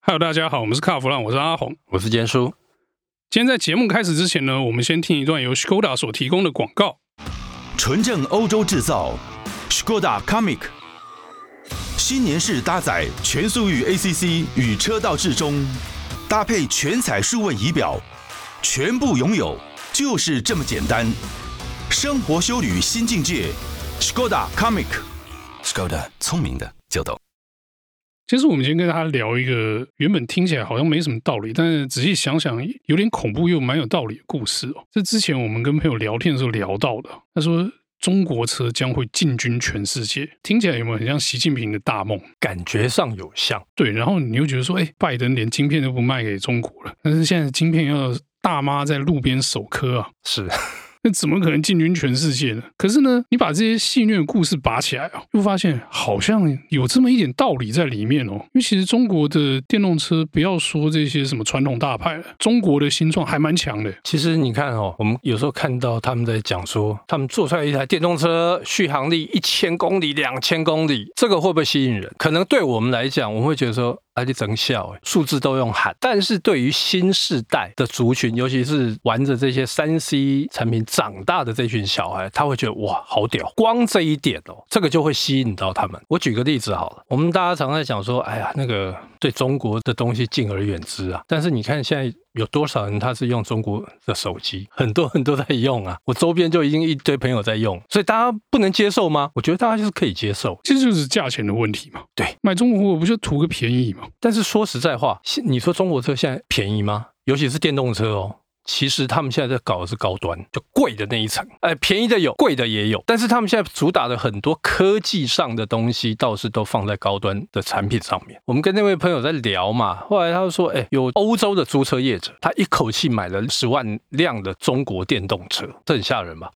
Hello，大家好，我们是卡弗朗，我是阿红，我是坚叔。今天在节目开始之前呢，我们先听一段由 Skoda 所提供的广告。纯正欧洲制造，Skoda Comic，新年式搭载全速域 ACC 与车道智中，搭配全彩数位仪表，全部拥有就是这么简单。生活修旅新境界，Skoda Comic，Skoda 聪明的就懂。其实我们今天跟大家聊一个原本听起来好像没什么道理，但是仔细想想有点恐怖又蛮有道理的故事哦。这之前我们跟朋友聊天的时候聊到的，他说中国车将会进军全世界，听起来有没有很像习近平的大梦？感觉上有像。对，然后你又觉得说，哎，拜登连晶片都不卖给中国了，但是现在晶片要大妈在路边手刻啊，是。怎么可能进军全世界呢？可是呢，你把这些戏谑的故事拔起来啊，又发现好像有这么一点道理在里面哦。因为其实中国的电动车，不要说这些什么传统大牌了，中国的新创还蛮强的。其实你看哦，我们有时候看到他们在讲说，他们做出来一台电动车续航力一千公里、两千公里，这个会不会吸引人？可能对我们来讲，我们会觉得说。还得增效，数字都用喊。但是对于新世代的族群，尤其是玩着这些三 C 产品长大的这群小孩，他会觉得哇，好屌！光这一点哦，这个就会吸引到他们。我举个例子好了，我们大家常常在讲说，哎呀，那个对中国的东西敬而远之啊。但是你看现在。有多少人他是用中国的手机？很多人都在用啊！我周边就已经一堆朋友在用，所以大家不能接受吗？我觉得大家就是可以接受，这就是价钱的问题嘛。对，买中国货不就图个便宜嘛？但是说实在话，你说中国车现在便宜吗？尤其是电动车哦。其实他们现在在搞的是高端，就贵的那一层。哎，便宜的有，贵的也有。但是他们现在主打的很多科技上的东西，倒是都放在高端的产品上面。我们跟那位朋友在聊嘛，后来他就说，哎，有欧洲的租车业者，他一口气买了十万辆的中国电动车，这很吓人吧？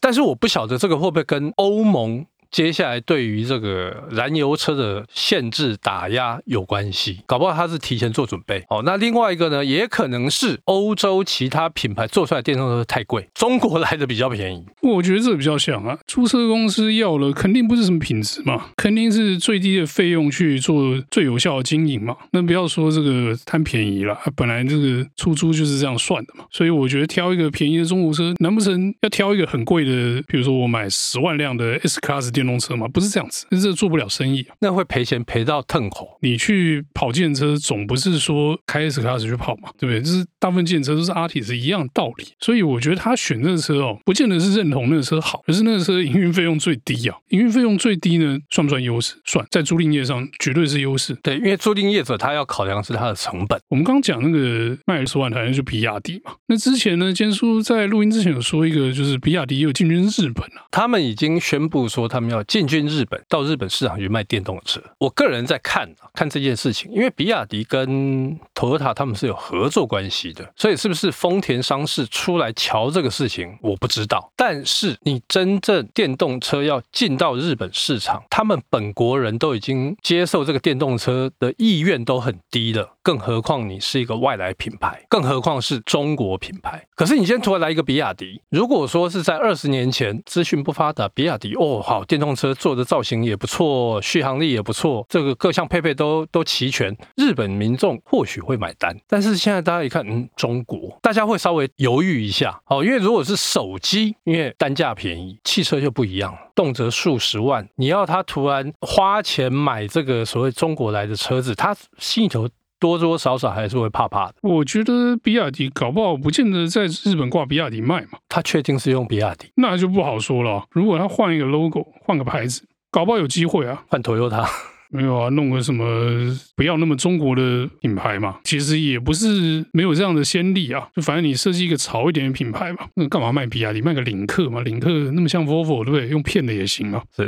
但是我不晓得这个会不会跟欧盟。接下来对于这个燃油车的限制打压有关系，搞不好他是提前做准备。哦，那另外一个呢，也可能是欧洲其他品牌做出来电动车太贵，中国来的比较便宜。我觉得这比较像啊，租车公司要了肯定不是什么品质嘛，肯定是最低的费用去做最有效的经营嘛。那不要说这个贪便宜了，本来这个出租就是这样算的嘛。所以我觉得挑一个便宜的中国车，难不成要挑一个很贵的？比如说我买十万辆的 S Class 电动车吗？不是这样子，这做不了生意，那会赔钱赔到腾口。你去跑计程车，总不是说开 S Class 去跑嘛，对不对？就是大部分计程车都是 Artis 是一样的道理。所以我觉得他选这个车哦，不见得是认同那个车好，而是那个车营运费用最低啊，营运费用最低呢，算不算优势？算，在租赁业上绝对是优势。对，因为租赁业者他要考量是他的成本。我们刚刚讲那个卖二十万台，那就比亚迪嘛。那之前呢，坚叔在录音之前有说一个，就是比亚迪也有进军日本啊，他们已经宣布说他们要进。军日本，到日本市场去卖电动车，我个人在看看这件事情，因为比亚迪跟 Toyota 他们是有合作关系的，所以是不是丰田商事出来瞧这个事情，我不知道。但是你真正电动车要进到日本市场，他们本国人都已经接受这个电动车的意愿都很低了，更何况你是一个外来品牌，更何况是中国品牌。可是你今天突然来一个比亚迪，如果说是在二十年前资讯不发达，比亚迪哦好，电电动车。做的造型也不错，续航力也不错，这个各项配备都都齐全，日本民众或许会买单。但是现在大家一看，嗯，中国，大家会稍微犹豫一下，哦，因为如果是手机，因为单价便宜，汽车就不一样，动辄数十万，你要他突然花钱买这个所谓中国来的车子，他心里头多多少少还是会怕怕的。我觉得比亚迪搞不好不见得在日本挂比亚迪卖嘛，他确定是用比亚迪，那就不好说了。如果他换一个 logo，换个牌子，搞不好有机会啊。换 Toyota 没有啊，弄个什么不要那么中国的品牌嘛，其实也不是没有这样的先例啊。就反正你设计一个潮一点的品牌嘛，那干嘛卖比亚迪？卖个领克嘛，领克那么像 Volvo 对不对？用骗的也行嘛。对。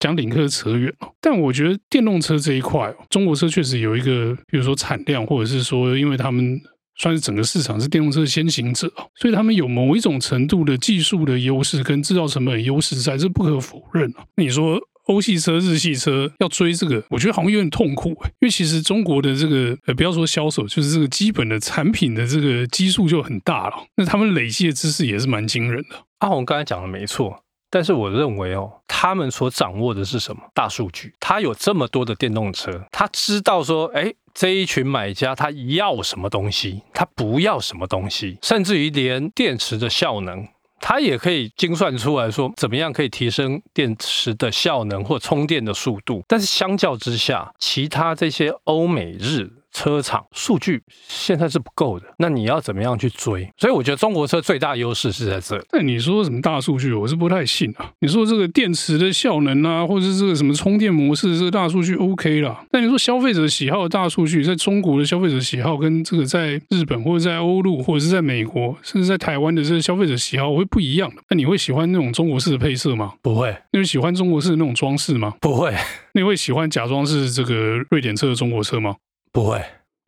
讲领克扯远了，但我觉得电动车这一块，中国车确实有一个，比如说产量，或者是说，因为他们算是整个市场是电动车先行者，所以他们有某一种程度的技术的优势跟制造成本的优势在，这不可否认啊。那你说欧系车、日系车要追这个，我觉得好像有点痛苦，因为其实中国的这个呃，不要说销售，就是这个基本的产品的这个基数就很大了，那他们累积的知识也是蛮惊人的。阿红刚才讲的没错。但是我认为哦，他们所掌握的是什么？大数据。他有这么多的电动车，他知道说，哎，这一群买家他要什么东西，他不要什么东西，甚至于连电池的效能，它也可以精算出来说，怎么样可以提升电池的效能或充电的速度。但是相较之下，其他这些欧美日。车厂数据现在是不够的，那你要怎么样去追？所以我觉得中国车最大优势是在这。但你说什么大数据，我是不太信啊。你说这个电池的效能啊，或者是这个什么充电模式，这个大数据 OK 啦。但你说消费者喜好的大数据，在中国的消费者喜好跟这个在日本或者在欧陆或者是在美国，甚至在台湾的这个消费者喜好会不一样的。那你会喜欢那种中国式的配色吗？不会。你会喜欢中国式的那种装饰吗？不会。你会喜欢假装是这个瑞典车的中国车吗？不会，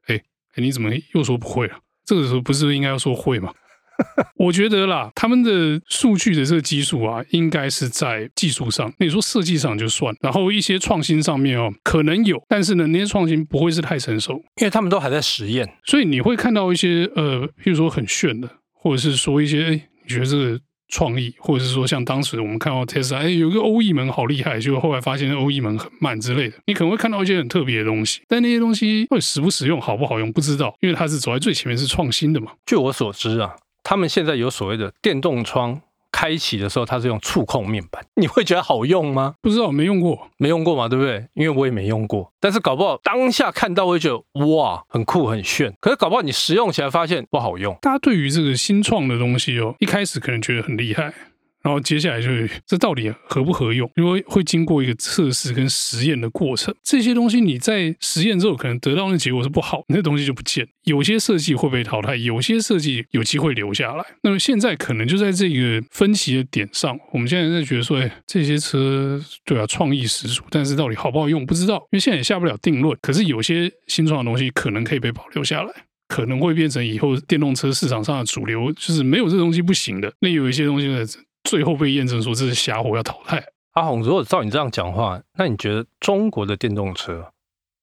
哎，你怎么又说不会了？这个时候不是应该要说会吗？我觉得啦，他们的数据的这个基数啊，应该是在技术上。那你说设计上就算，然后一些创新上面哦，可能有，但是呢，那些创新不会是太成熟，因为他们都还在实验，所以你会看到一些呃，譬如说很炫的，或者是说一些，哎，你觉得这个。创意，或者是说像当时我们看到 Tesla，，哎，有个欧翼门好厉害，结果后来发现欧翼门很慢之类的，你可能会看到一些很特别的东西，但那些东西会实不实用、好不好用不知道，因为它是走在最前面，是创新的嘛。据我所知啊，他们现在有所谓的电动窗。开启的时候，它是用触控面板，你会觉得好用吗？不知道，没用过，没用过嘛，对不对？因为我也没用过，但是搞不好当下看到会觉得哇，很酷很炫。可是搞不好你使用起来发现不好用。大家对于这个新创的东西哦，一开始可能觉得很厉害。然后接下来就是这到底合不合用？因为会经过一个测试跟实验的过程，这些东西你在实验之后可能得到的结果是不好，那东西就不见。有些设计会被淘汰，有些设计有机会留下来。那么现在可能就在这个分歧的点上，我们现在在觉得说，哎，这些车对啊，创意十足，但是到底好不好用不知道，因为现在也下不了定论。可是有些新创的东西可能可以被保留下来，可能会变成以后电动车市场上的主流，就是没有这东西不行的。那有一些东西呢？最后被验证说这是瞎火，要淘汰。阿鸿，如果照你这样讲话，那你觉得中国的电动车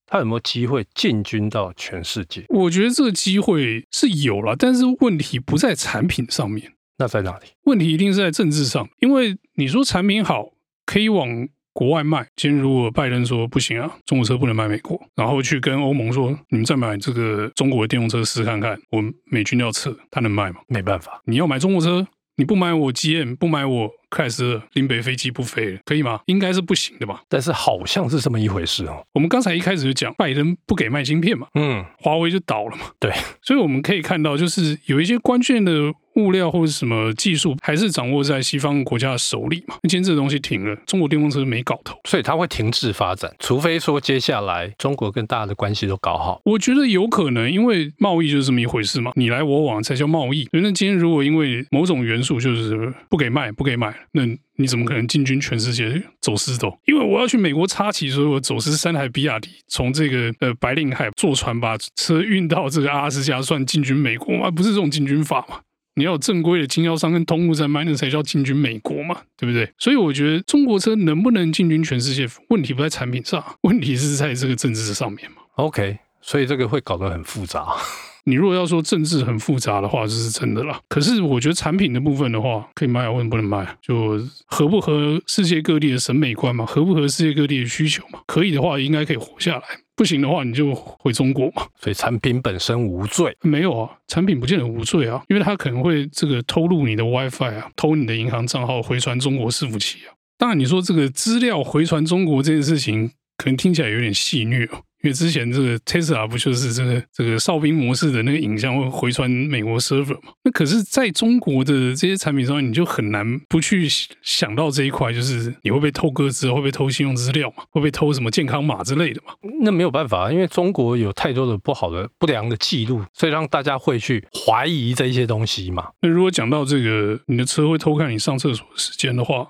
它有没有机会进军到全世界？我觉得这个机会是有了，但是问题不在产品上面。那在哪里？问题一定是在政治上，因为你说产品好，可以往国外卖。今天如果拜登说不行啊，中国车不能卖美国，然后去跟欧盟说，你们再买这个中国的电动车试看看，我们美军要撤，他能卖吗？没办法，你要买中国车。你不买我 GM，不买我克莱斯勒，林北飞机不飞了，可以吗？应该是不行的吧？但是好像是这么一回事哦。我们刚才一开始就讲，拜登不给卖芯片嘛，嗯，华为就倒了嘛。对，所以我们可以看到，就是有一些关键的。物料或者什么技术，还是掌握在西方国家的手里嘛？今天这个东西停了，中国电动车没搞头，所以它会停滞发展，除非说接下来中国跟大家的关系都搞好。我觉得有可能，因为贸易就是这么一回事嘛，你来我往才叫贸易。那今天如果因为某种元素就是不给卖，不给买，那你怎么可能进军全世界走私走？因为我要去美国插旗，所以我走私三台比亚迪，从这个呃白令海坐船把车运到这个阿拉斯加，算进军美国吗？不是这种进军法嘛？你要有正规的经销商跟通路在卖，那才叫进军美国嘛，对不对？所以我觉得中国车能不能进军全世界，问题不在产品上，问题是在这个政治上面嘛。OK，所以这个会搞得很复杂。你如果要说政治很复杂的话，这是真的啦。可是我觉得产品的部分的话，可以卖啊，为什么不能卖？就合不合世界各地的审美观嘛？合不合世界各地的需求嘛？可以的话，应该可以活下来。不行的话，你就回中国嘛。所以产品本身无罪？没有啊，产品不见得无罪啊，因为它可能会这个偷录你的 WiFi 啊，偷你的银行账号回传中国伺服器啊。当然，你说这个资料回传中国这件事情，可能听起来有点戏谑哦。因为之前这个 Tesla 不就是这个这个哨兵模式的那个影像会回传美国 server 嘛？那可是在中国的这些产品上，你就很难不去想到这一块，就是你会被偷个资，会被偷信用资料嘛？会被偷什么健康码之类的嘛？那没有办法，因为中国有太多的不好的不良的记录，所以让大家会去怀疑这一些东西嘛。那如果讲到这个，你的车会偷看你上厕所的时间的话，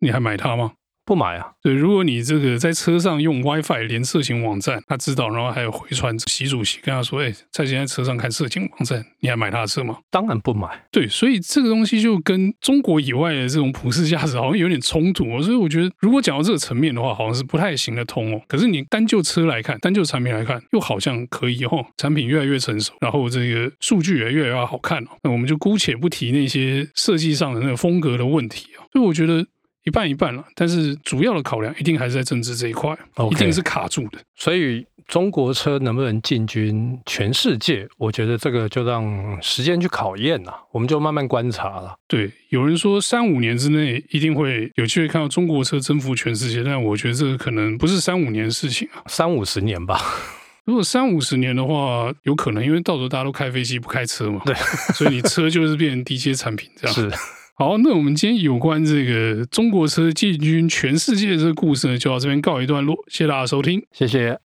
你还买它吗？不买啊！对，如果你这个在车上用 WiFi 连色情网站，他知道，然后还有回传习主席跟他说：“哎，蔡先在车上看色情网站，你还买他的车吗？”当然不买。对，所以这个东西就跟中国以外的这种普世价值好像有点冲突哦。所以我觉得，如果讲到这个层面的话，好像是不太行得通哦。可是你单就车来看，单就产品来看，又好像可以哦。产品越来越成熟，然后这个数据也越来越好看哦。那我们就姑且不提那些设计上的那个风格的问题啊。所以我觉得。一半一半了。但是主要的考量一定还是在政治这一块，Okay. 一定是卡住的。所以中国车能不能进军全世界，我觉得这个就让时间去考验了，我们就慢慢观察了。对，有人说三五年之内一定会有机会看到中国车征服全世界，但我觉得这个可能不是三五年的事情啊，三五十年吧。如果三五十年的话，有可能，因为到时候大家都开飞机不开车嘛，对，所以你车就是变成低阶产品这样。是，好，那我们今天有关这个中国车进军全世界的这个故事呢，就到这边告一段落，谢谢大家收听，谢谢。